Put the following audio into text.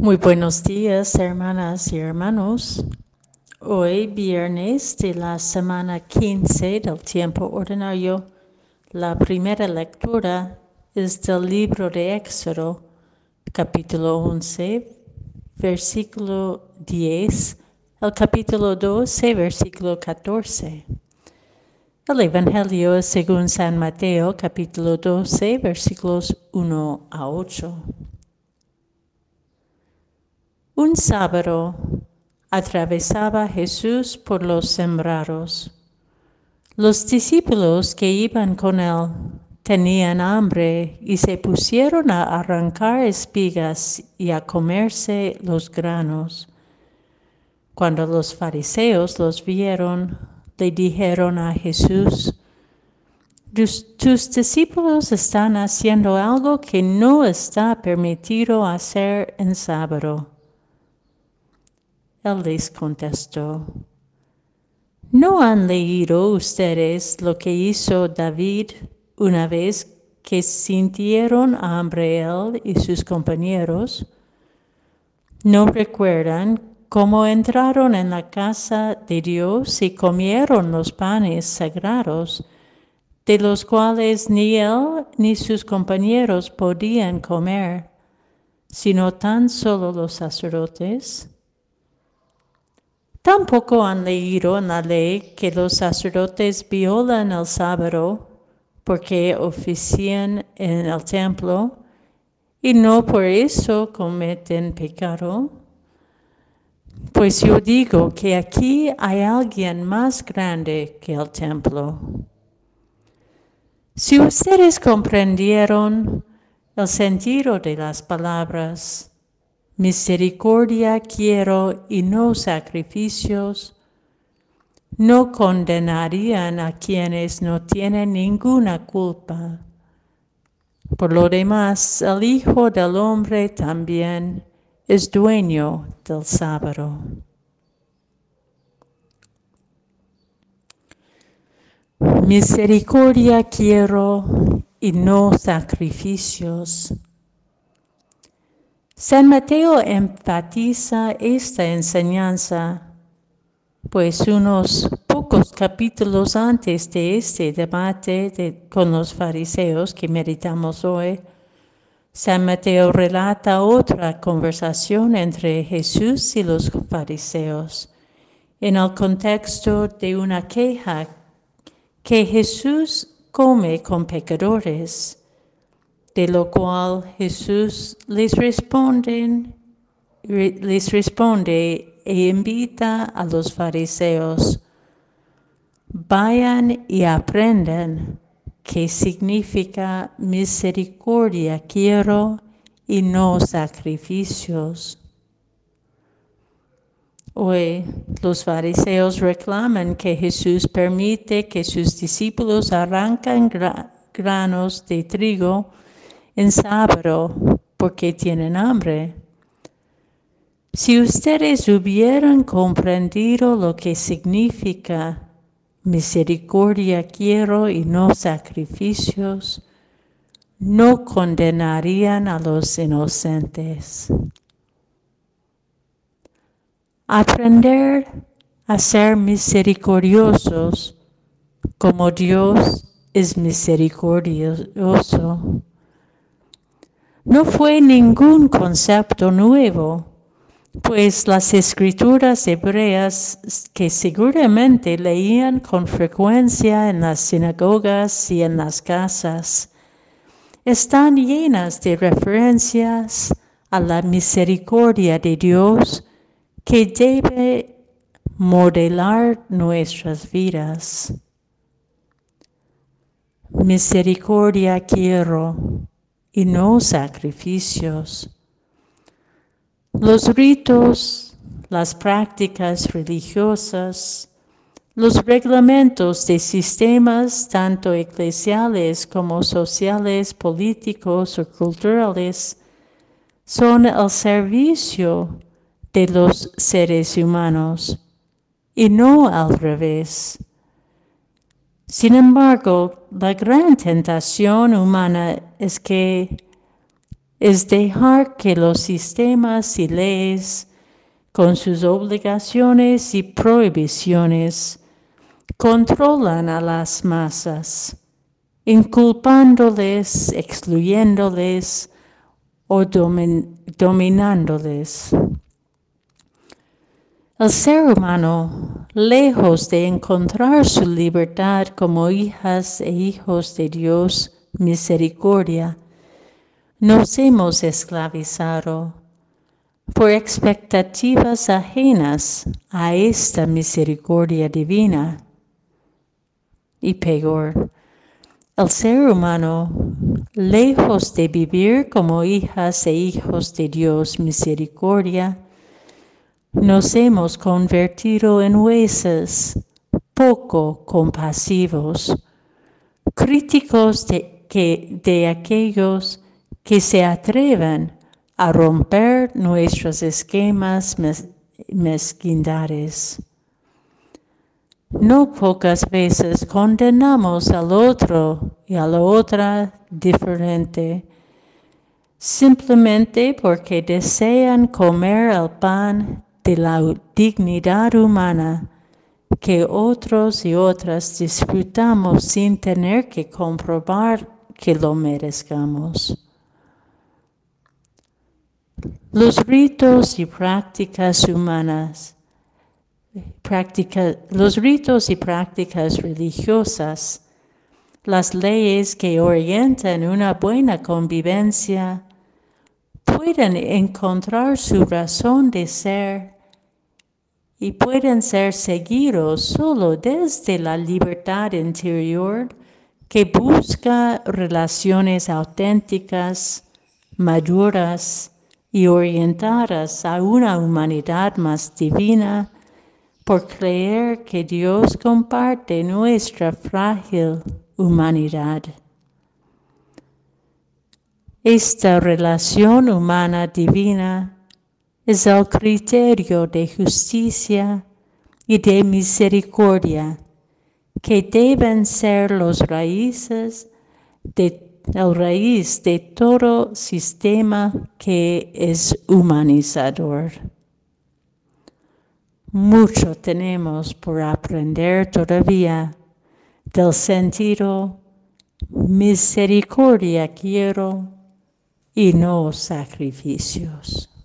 Muy buenos días, hermanas y hermanos. Hoy, viernes de la semana 15 del tiempo ordinario, la primera lectura es del libro de Éxodo, capítulo 11, versículo 10, el capítulo 12, versículo 14. El Evangelio es según San Mateo, capítulo 12, versículos 1 a 8. Un sábado atravesaba Jesús por los sembrados. Los discípulos que iban con él tenían hambre y se pusieron a arrancar espigas y a comerse los granos. Cuando los fariseos los vieron, le dijeron a Jesús, tus discípulos están haciendo algo que no está permitido hacer en sábado. Él les contestó, ¿no han leído ustedes lo que hizo David una vez que sintieron hambre él y sus compañeros? ¿No recuerdan cómo entraron en la casa de Dios y comieron los panes sagrados, de los cuales ni él ni sus compañeros podían comer, sino tan solo los sacerdotes? Tampoco han leído en la ley que los sacerdotes violan el sábado porque ofician en el templo y no por eso cometen pecado. Pues yo digo que aquí hay alguien más grande que el templo. Si ustedes comprendieron el sentido de las palabras, misericordia quiero y no sacrificios, no condenarían a quienes no tienen ninguna culpa. Por lo demás, el Hijo del Hombre también es dueño del sábado. Misericordia quiero y no sacrificios San Mateo enfatiza esta enseñanza, pues unos pocos capítulos antes de este debate con los fariseos que meditamos hoy, San Mateo relata otra conversación entre Jesús y los fariseos en el contexto de una queja que Jesús come con pecadores de lo cual Jesús les responde, les responde e invita a los fariseos, vayan y aprendan qué significa misericordia quiero y no sacrificios. Hoy los fariseos reclaman que Jesús permite que sus discípulos arranquen granos de trigo en sábado porque tienen hambre. Si ustedes hubieran comprendido lo que significa misericordia quiero y no sacrificios, no condenarían a los inocentes. Aprender a ser misericordiosos como Dios es misericordioso no fue ningún concepto nuevo, pues las escrituras hebreas que seguramente leían con frecuencia en las sinagogas y en las casas, están llenas de referencias a la misericordia de Dios que debe modelar nuestras vidas. Misericordia quiero y no sacrificios. Los ritos, las prácticas religiosas, los reglamentos de sistemas tanto eclesiales como sociales, políticos o culturales son el servicio de los seres humanos y no al revés. Sin embargo, la gran tentación humana es que es dejar que los sistemas y leyes, con sus obligaciones y prohibiciones, controlan a las masas, inculpándoles, excluyéndoles o dominándoles. El ser humano, lejos de encontrar su libertad como hijas e hijos de Dios, misericordia, nos hemos esclavizado por expectativas ajenas a esta misericordia divina. Y peor, el ser humano, lejos de vivir como hijas e hijos de Dios misericordia, nos hemos convertido en huesos poco compasivos, críticos de, que, de aquellos que se atreven a romper nuestros esquemas mezquindades. No pocas veces condenamos al otro y a la otra diferente simplemente porque desean comer el pan de la dignidad humana que otros y otras disfrutamos sin tener que comprobar que lo merezcamos. Los ritos y prácticas humanas, los ritos y prácticas religiosas, las leyes que orientan una buena convivencia, pueden encontrar su razón de ser y pueden ser seguidos solo desde la libertad interior que busca relaciones auténticas, maduras y orientadas a una humanidad más divina por creer que Dios comparte nuestra frágil humanidad. Esta relación humana divina es el criterio de justicia y de misericordia que deben ser los raíces de, raíz de todo sistema que es humanizador. Mucho tenemos por aprender todavía del sentido misericordia quiero y no sacrificios.